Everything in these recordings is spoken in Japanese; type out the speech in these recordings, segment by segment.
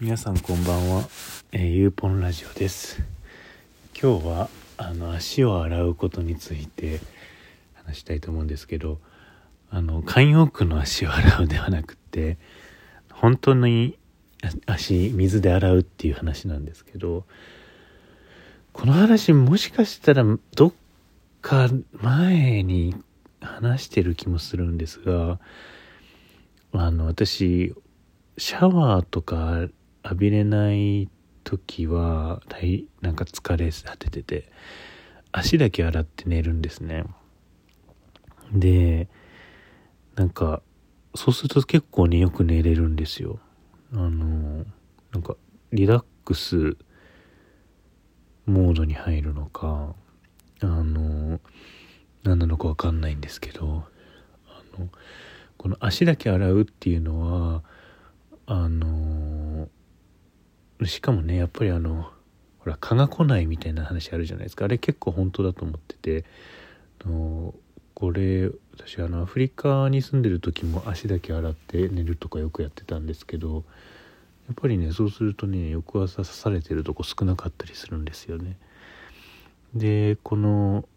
皆さんこんばんは、えー、ゆうぽんラジオです。今日はあの足を洗うことについて話したいと思うんですけどあの慣用句の足を洗うではなくて本当に足水で洗うっていう話なんですけどこの話もしかしたらどっか前に話してる気もするんですがあの私シャワーとか浴びれない時はなんか疲れ果ててて足だけ洗って寝るんですね。でなんかそうすると結構ねよく寝れるんですよ。あのなんかリラックスモードに入るのかあの何なのか分かんないんですけどあのこの足だけ洗うっていうのはあのしかもねやっぱりあのほら蚊が来ないみたいな話あるじゃないですかあれ結構本当だと思っててあのこれ私あのアフリカに住んでる時も足だけ洗って寝るとかよくやってたんですけどやっぱりねそうするとね翌朝刺されてるとこ少なかったりするんですよね。でこの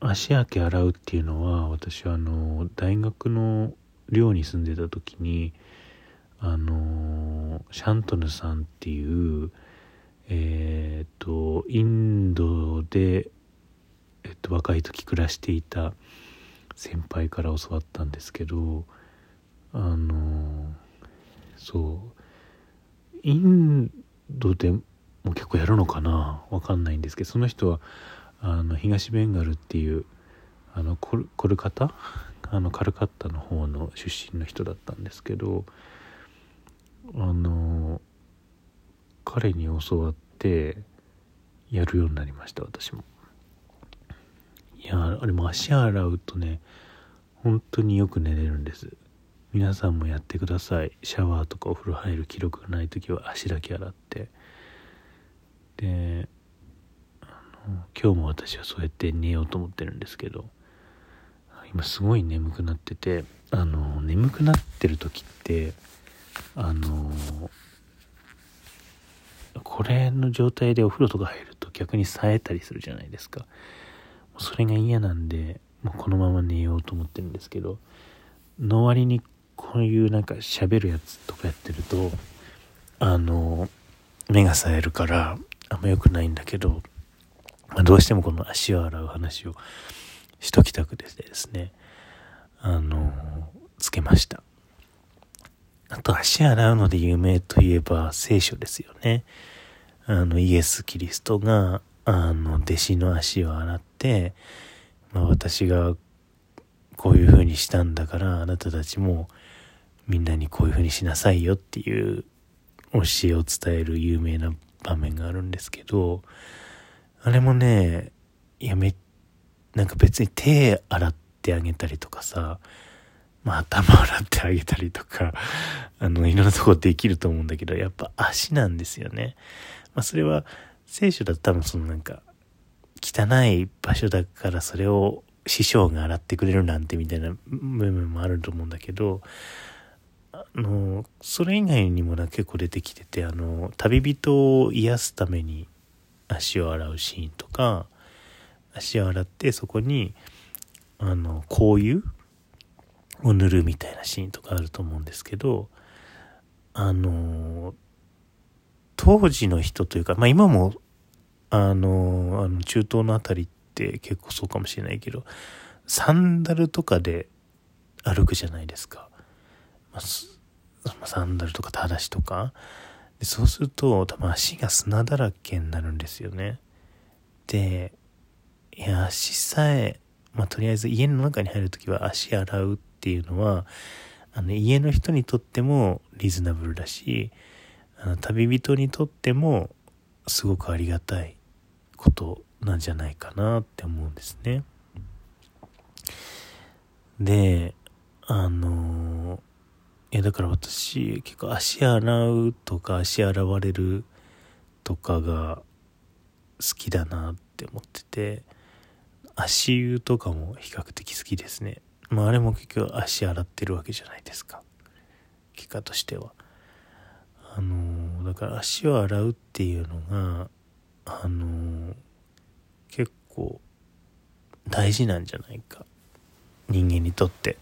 足明け洗うっていうのは私はあの大学の寮に住んでた時にあのシャントヌさんっていうえっ、とインドで、えっと、若い時暮らしていた先輩から教わったんですけどあのそうインドでも結構やるのかなわかんないんですけどその人はあの東ベンガルっていうあのコルコルカタ？あのカルカッタの方の出身の人だったんですけどあの彼に教わってやるようになりました私も。いやあれも足洗うとね本当によく寝れるんです。皆さんもやってください。シャワーとかお風呂入る記録がない時は足だけ洗って。で今日も私はそうやって寝ようと思ってるんですけど今すごい眠くなっててあの眠くなってる時ってあのこれの状態でお風呂とか入ると逆に冴えたりするじゃないですかそれが嫌なんでもうこのまま寝ようと思ってるんですけどの割にこういうなんか喋るやつとかやってるとあの目が冴えるからあんま良くないんだけどまあ、どうしてもこの足を洗う話をしときたくてですね、あの、つけました。あと足洗うので有名といえば聖書ですよね。あの、イエス・キリストが、あの、弟子の足を洗って、まあ私がこういう風にしたんだからあなたたちもみんなにこういう風にしなさいよっていう教えを伝える有名な場面があるんですけど、あれもね、いやめ、なんか別に手洗ってあげたりとかさ、まあ頭洗ってあげたりとか、あの、いろんなとこできると思うんだけど、やっぱ足なんですよね。まあそれは、聖書だと多分そのなんか、汚い場所だからそれを師匠が洗ってくれるなんてみたいな部分もあると思うんだけど、あの、それ以外にもな結構出てきてて、あの、旅人を癒すために足を洗うシーンとか足を洗ってそこにあの香油を塗るみたいなシーンとかあると思うんですけどあの当時の人というかまあ今もあのあの中東の辺りって結構そうかもしれないけどサンダルとかで歩くじゃないですか、まあ、サンダルとかただしとか。でそうすると多分足が砂だらけになるんですよね。でいや足さえまあとりあえず家の中に入る時は足洗うってていうのはあの家の人にとってもリーズナブルだしあの旅人にとってもすごくありがたいことなんじゃないかなって思うんですね。であのいやだから私結構足洗うとか足洗われるとかが好きだなって思ってて足湯とかも比較的好きですねまああれも結局足洗ってるわけじゃないですか。結果としては。あのだから足を洗うっていうのがあの結構大事なんじゃないか。人間にとって。っ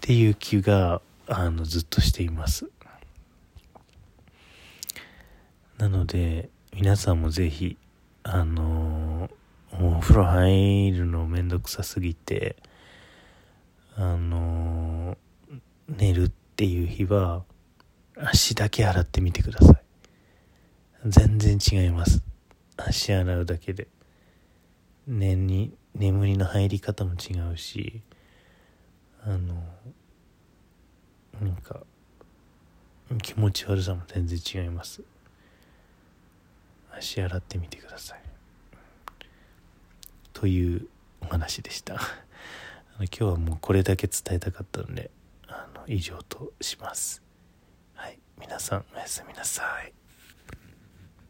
ていう気があのずっとしています。なので皆さんもぜひあのお風呂入るのめんどくさすぎてあの寝るっていう日は足だけ洗ってみてください。全然違います。足洗うだけで。寝に眠りの入り方も違うしあのなんか気持ち悪さも全然違います。足洗ってみてください。というお話でした。今日はもうこれだけ伝えたかったのであの以上とします。はい。皆さんおやすみなさい。